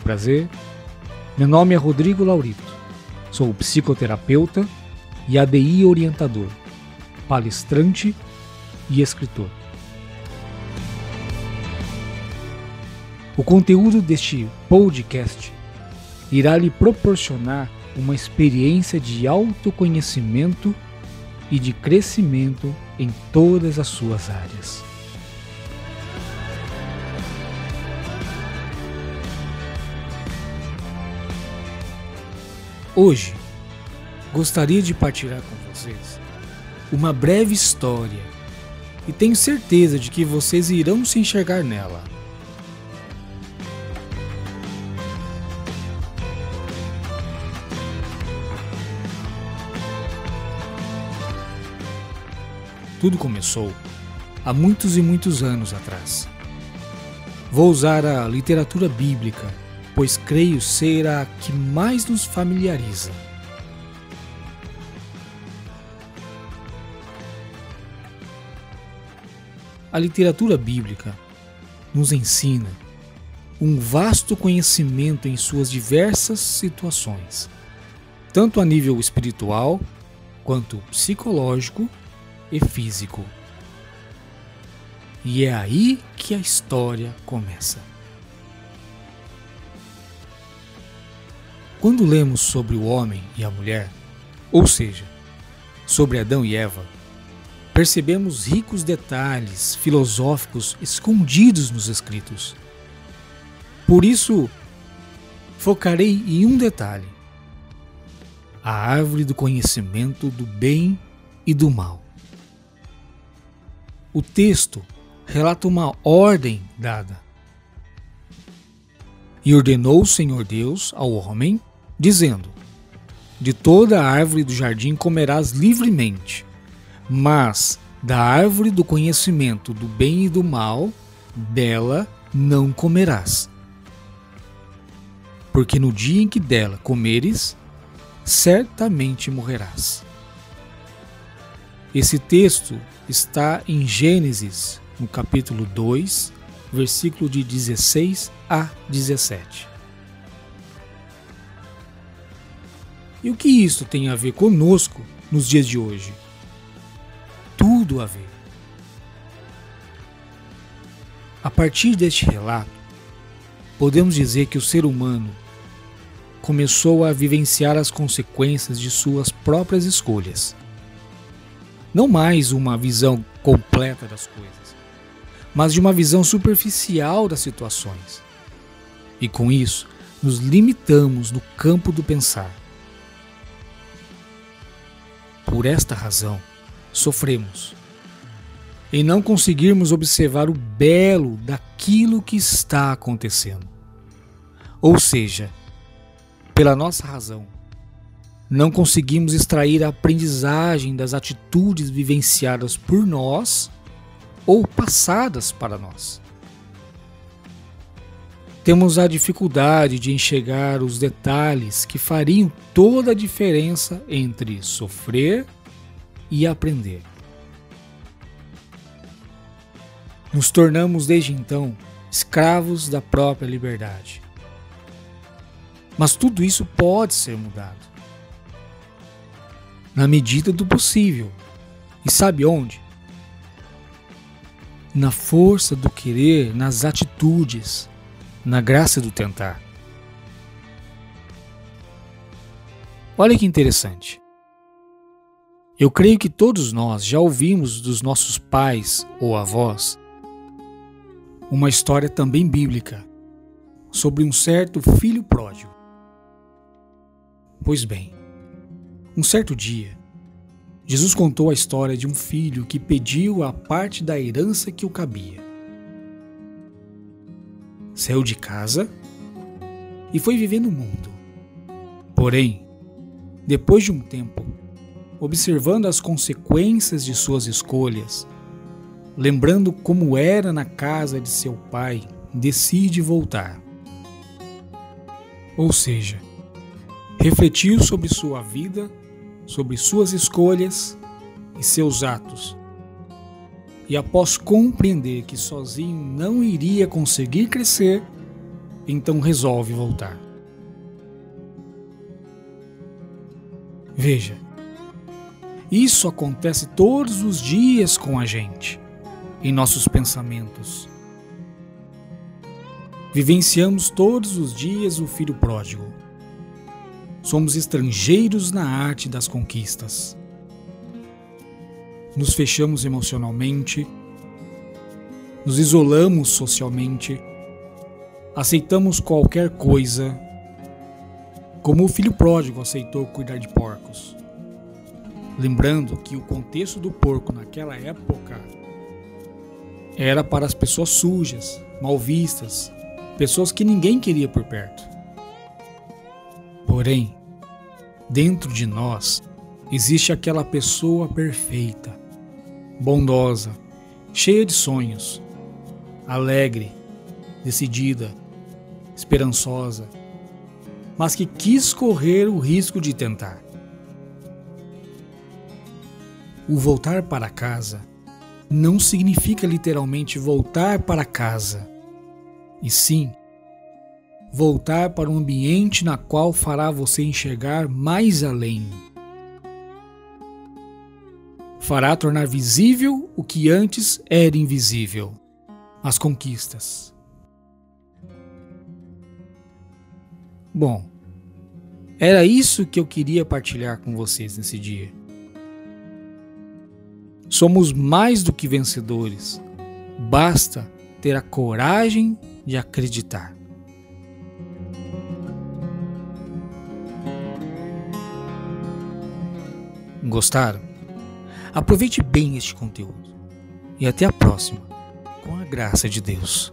Muito prazer. Meu nome é Rodrigo Laurito. Sou psicoterapeuta e ADI orientador, palestrante e escritor. O conteúdo deste podcast irá lhe proporcionar uma experiência de autoconhecimento e de crescimento em todas as suas áreas. Hoje, gostaria de partilhar com vocês uma breve história e tenho certeza de que vocês irão se enxergar nela. Tudo começou há muitos e muitos anos atrás. Vou usar a literatura bíblica, pois creio ser a que mais nos familiariza. A literatura bíblica nos ensina um vasto conhecimento em suas diversas situações, tanto a nível espiritual quanto psicológico e físico. E é aí que a história começa. Quando lemos sobre o homem e a mulher, ou seja, sobre Adão e Eva, percebemos ricos detalhes filosóficos escondidos nos escritos. Por isso, focarei em um detalhe: a árvore do conhecimento do bem e do mal. O texto relata uma ordem dada. E ordenou o Senhor Deus ao homem, dizendo: De toda árvore do jardim comerás livremente, mas da árvore do conhecimento do bem e do mal, dela não comerás. Porque no dia em que dela comeres, certamente morrerás. Esse texto está em Gênesis, no capítulo 2, versículo de 16 a 17. E o que isso tem a ver conosco nos dias de hoje? Tudo a ver. A partir deste relato, podemos dizer que o ser humano começou a vivenciar as consequências de suas próprias escolhas não mais uma visão completa das coisas, mas de uma visão superficial das situações. E com isso, nos limitamos no campo do pensar. Por esta razão, sofremos em não conseguirmos observar o belo daquilo que está acontecendo. Ou seja, pela nossa razão, não conseguimos extrair a aprendizagem das atitudes vivenciadas por nós ou passadas para nós. Temos a dificuldade de enxergar os detalhes que fariam toda a diferença entre sofrer e aprender. Nos tornamos desde então escravos da própria liberdade. Mas tudo isso pode ser mudado na medida do possível. E sabe onde? Na força do querer, nas atitudes, na graça do tentar. Olha que interessante. Eu creio que todos nós já ouvimos dos nossos pais ou avós uma história também bíblica sobre um certo filho pródigo. Pois bem, um certo dia, Jesus contou a história de um filho que pediu a parte da herança que o cabia. Saiu de casa e foi viver no mundo. Porém, depois de um tempo, observando as consequências de suas escolhas, lembrando como era na casa de seu pai, decide voltar. Ou seja, refletiu sobre sua vida sobre suas escolhas e seus atos. E após compreender que sozinho não iria conseguir crescer, então resolve voltar. Veja, isso acontece todos os dias com a gente, em nossos pensamentos. Vivenciamos todos os dias o filho pródigo. Somos estrangeiros na arte das conquistas. Nos fechamos emocionalmente, nos isolamos socialmente, aceitamos qualquer coisa como o filho pródigo aceitou cuidar de porcos. Lembrando que o contexto do porco naquela época era para as pessoas sujas, mal vistas, pessoas que ninguém queria por perto. Porém, dentro de nós existe aquela pessoa perfeita, bondosa, cheia de sonhos, alegre, decidida, esperançosa mas que quis correr o risco de tentar. O voltar para casa não significa literalmente voltar para casa, e sim voltar para um ambiente na qual fará você enxergar mais além. Fará tornar visível o que antes era invisível as conquistas. Bom, era isso que eu queria partilhar com vocês nesse dia. Somos mais do que vencedores. Basta ter a coragem de acreditar. Gostaram? Aproveite bem este conteúdo. E até a próxima, com a graça de Deus.